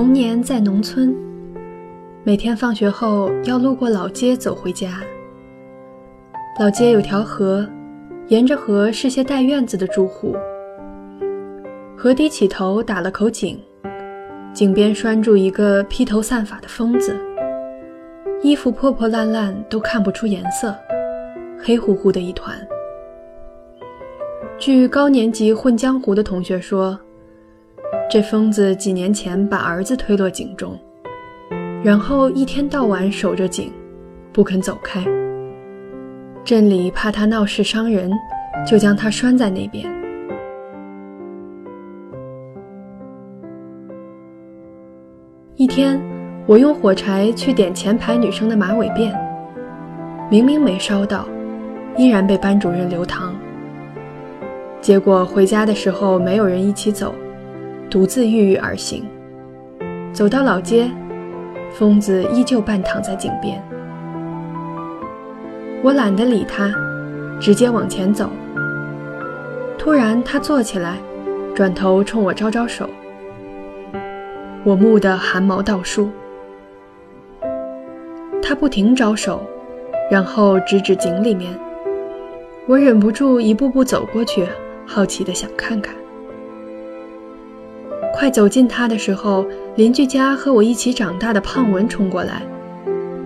童年在农村，每天放学后要路过老街走回家。老街有条河，沿着河是些带院子的住户。河堤起头打了口井，井边拴住一个披头散发的疯子，衣服破破烂烂，都看不出颜色，黑乎乎的一团。据高年级混江湖的同学说，这疯子几年前把儿子推落井中，然后一天到晚守着井，不肯走开。镇里怕他闹事伤人，就将他拴在那边。一天，我用火柴去点前排女生的马尾辫，明明没烧到，依然被班主任留堂。结果回家的时候没有人一起走，独自郁郁而行。走到老街，疯子依旧半躺在井边。我懒得理他，直接往前走。突然，他坐起来，转头冲我招招手。我蓦地汗毛倒竖。他不停招手，然后指指井里面。我忍不住一步步走过去，好奇地想看看。快走近他的时候，邻居家和我一起长大的胖文冲过来，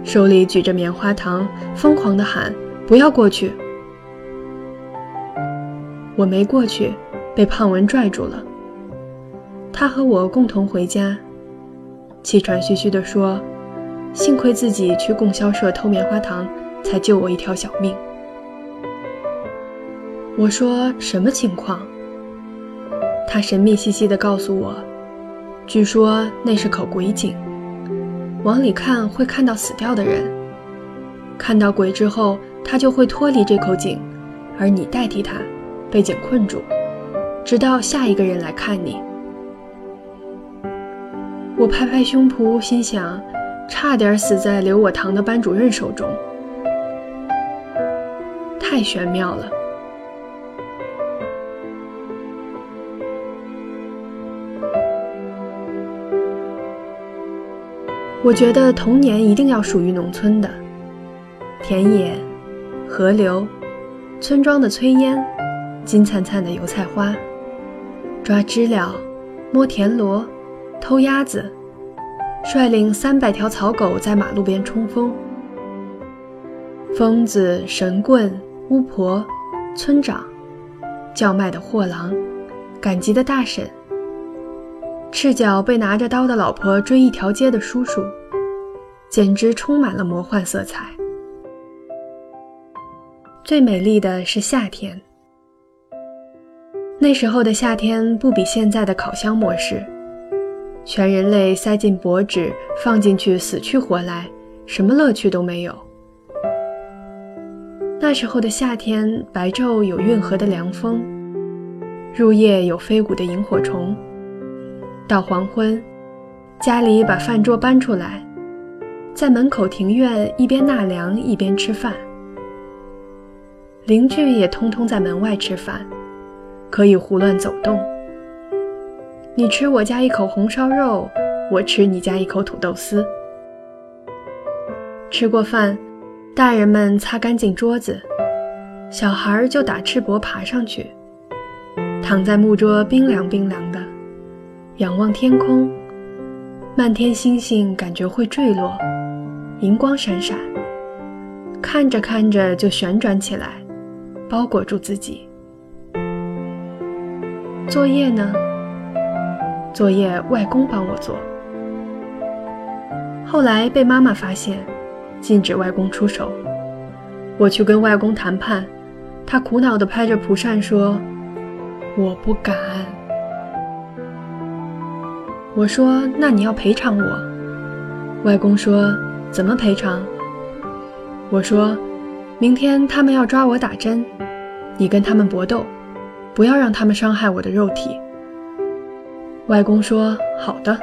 手里举着棉花糖，疯狂地喊：“不要过去！”我没过去，被胖文拽住了。他和我共同回家，气喘吁吁地说：“幸亏自己去供销社偷棉花糖，才救我一条小命。”我说：“什么情况？”他神秘兮兮地告诉我：“据说那是口鬼井，往里看会看到死掉的人，看到鬼之后，他就会脱离这口井，而你代替他，被井困住，直到下一个人来看你。”我拍拍胸脯，心想：差点死在留我堂的班主任手中，太玄妙了。我觉得童年一定要属于农村的，田野、河流、村庄的炊烟、金灿灿的油菜花、抓知了、摸田螺。偷鸭子，率领三百条草狗在马路边冲锋。疯子、神棍、巫婆、村长、叫卖的货郎、赶集的大婶、赤脚被拿着刀的老婆追一条街的叔叔，简直充满了魔幻色彩。最美丽的是夏天，那时候的夏天不比现在的烤箱模式。全人类塞进薄纸，放进去死去活来，什么乐趣都没有。那时候的夏天，白昼有运河的凉风，入夜有飞舞的萤火虫。到黄昏，家里把饭桌搬出来，在门口庭院一边纳凉一边吃饭。邻居也通通在门外吃饭，可以胡乱走动。你吃我家一口红烧肉，我吃你家一口土豆丝。吃过饭，大人们擦干净桌子，小孩就打赤膊爬上去，躺在木桌冰凉冰凉的，仰望天空，漫天星星感觉会坠落，银光闪闪，看着看着就旋转起来，包裹住自己。作业呢？作业外公帮我做，后来被妈妈发现，禁止外公出手。我去跟外公谈判，他苦恼地拍着蒲扇说：“我不敢。”我说：“那你要赔偿我。”外公说：“怎么赔偿？”我说：“明天他们要抓我打针，你跟他们搏斗，不要让他们伤害我的肉体。”外公说：“好的。”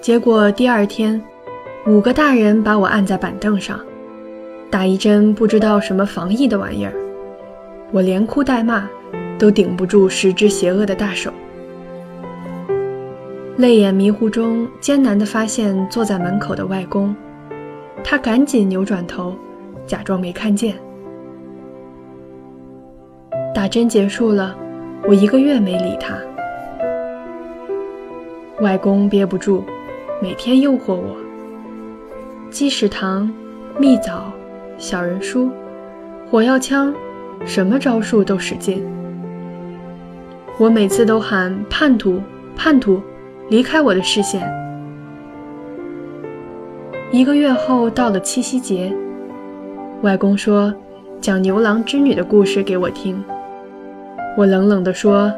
结果第二天，五个大人把我按在板凳上，打一针不知道什么防疫的玩意儿，我连哭带骂，都顶不住十只邪恶的大手。泪眼迷糊中，艰难地发现坐在门口的外公，他赶紧扭转头，假装没看见。打针结束了，我一个月没理他。外公憋不住，每天诱惑我：鸡屎糖、蜜枣、小人书、火药枪，什么招数都使劲。我每次都喊叛徒，叛徒。离开我的视线。一个月后，到了七夕节，外公说讲牛郎织女的故事给我听。我冷冷地说：“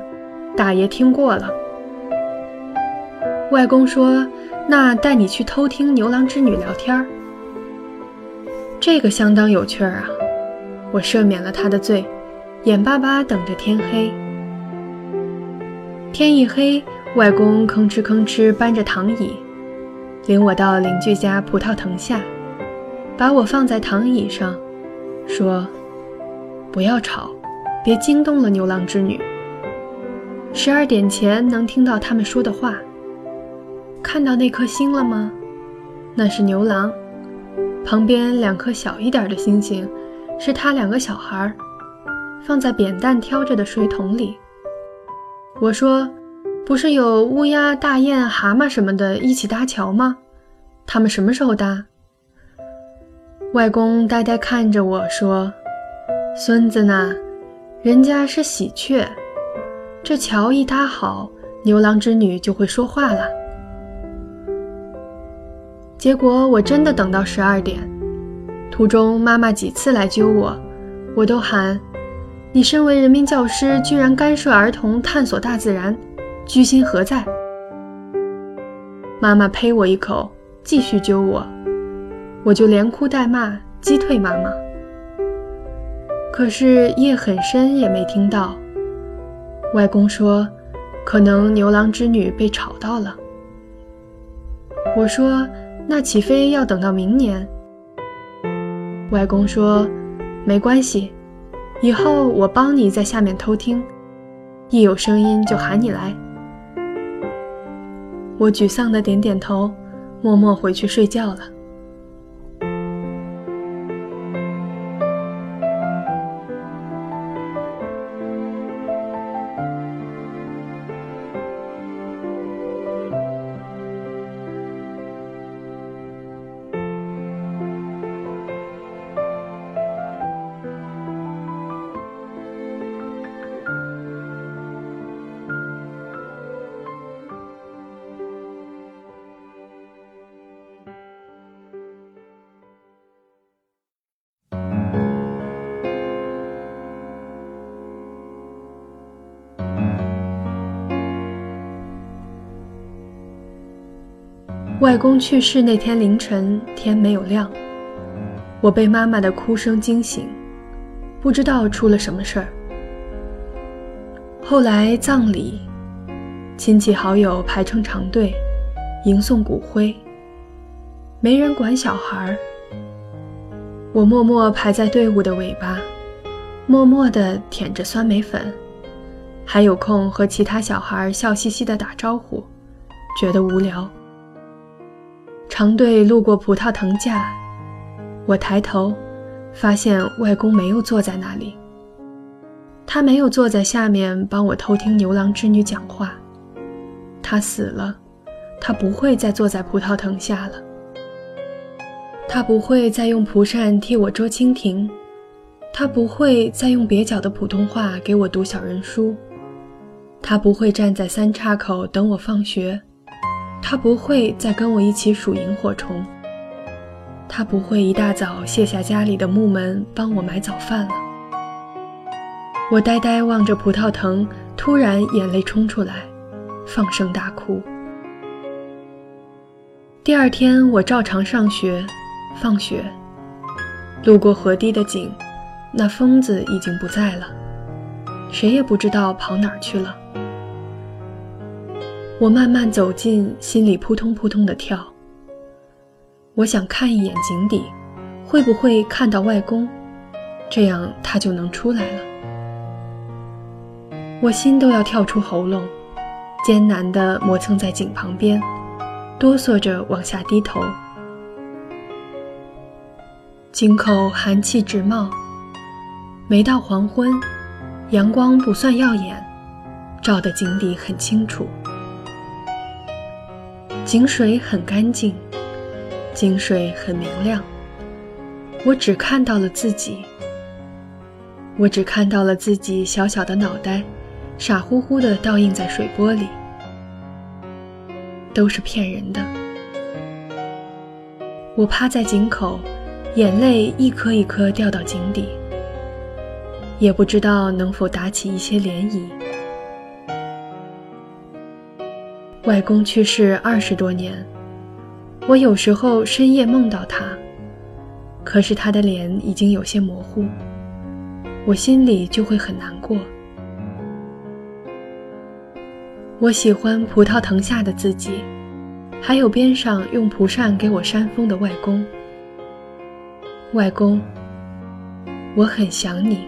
大爷听过了。”外公说：“那带你去偷听牛郎织女聊天儿这个相当有趣儿啊！我赦免了他的罪，眼巴巴等着天黑。天一黑。外公吭哧吭哧搬着躺椅，领我到邻居家葡萄藤下，把我放在躺椅上，说：“不要吵，别惊动了牛郎织女。十二点前能听到他们说的话。看到那颗星了吗？那是牛郎，旁边两颗小一点的星星，是他两个小孩，放在扁担挑着的水桶里。”我说。不是有乌鸦、大雁、蛤蟆什么的一起搭桥吗？他们什么时候搭？外公呆呆看着我说：“孙子呢？人家是喜鹊。这桥一搭好，牛郎织女就会说话了。”结果我真的等到十二点，途中妈妈几次来揪我，我都喊：“你身为人民教师，居然干涉儿童探索大自然！”居心何在？妈妈呸我一口，继续揪我，我就连哭带骂，击退妈妈。可是夜很深，也没听到。外公说，可能牛郎织女被吵到了。我说，那岂非要等到明年？外公说，没关系，以后我帮你在下面偷听，一有声音就喊你来。我沮丧的点点头，默默回去睡觉了。外公去世那天凌晨，天没有亮，我被妈妈的哭声惊醒，不知道出了什么事儿。后来葬礼，亲戚好友排成长队，迎送骨灰，没人管小孩儿。我默默排在队伍的尾巴，默默地舔着酸梅粉，还有空和其他小孩笑嘻嘻地打招呼，觉得无聊。长队路过葡萄藤架，我抬头，发现外公没有坐在那里。他没有坐在下面帮我偷听牛郎织女讲话。他死了，他不会再坐在葡萄藤下了。他不会再用蒲扇替我捉蜻蜓，他不会再用蹩脚的普通话给我读小人书，他不会站在三岔口等我放学。他不会再跟我一起数萤火虫，他不会一大早卸下家里的木门帮我买早饭了。我呆呆望着葡萄藤，突然眼泪冲出来，放声大哭。第二天我照常上学，放学，路过河堤的井，那疯子已经不在了，谁也不知道跑哪儿去了。我慢慢走近，心里扑通扑通的跳。我想看一眼井底，会不会看到外公？这样他就能出来了。我心都要跳出喉咙，艰难地磨蹭在井旁边，哆嗦着往下低头。井口寒气直冒，每到黄昏，阳光不算耀眼，照得井底很清楚。井水很干净，井水很明亮。我只看到了自己，我只看到了自己小小的脑袋，傻乎乎地倒映在水波里，都是骗人的。我趴在井口。眼泪一颗一颗掉到井底，也不知道能否打起一些涟漪。外公去世二十多年，我有时候深夜梦到他，可是他的脸已经有些模糊，我心里就会很难过。我喜欢葡萄藤下的自己，还有边上用蒲扇给我扇风的外公。外公，我很想你。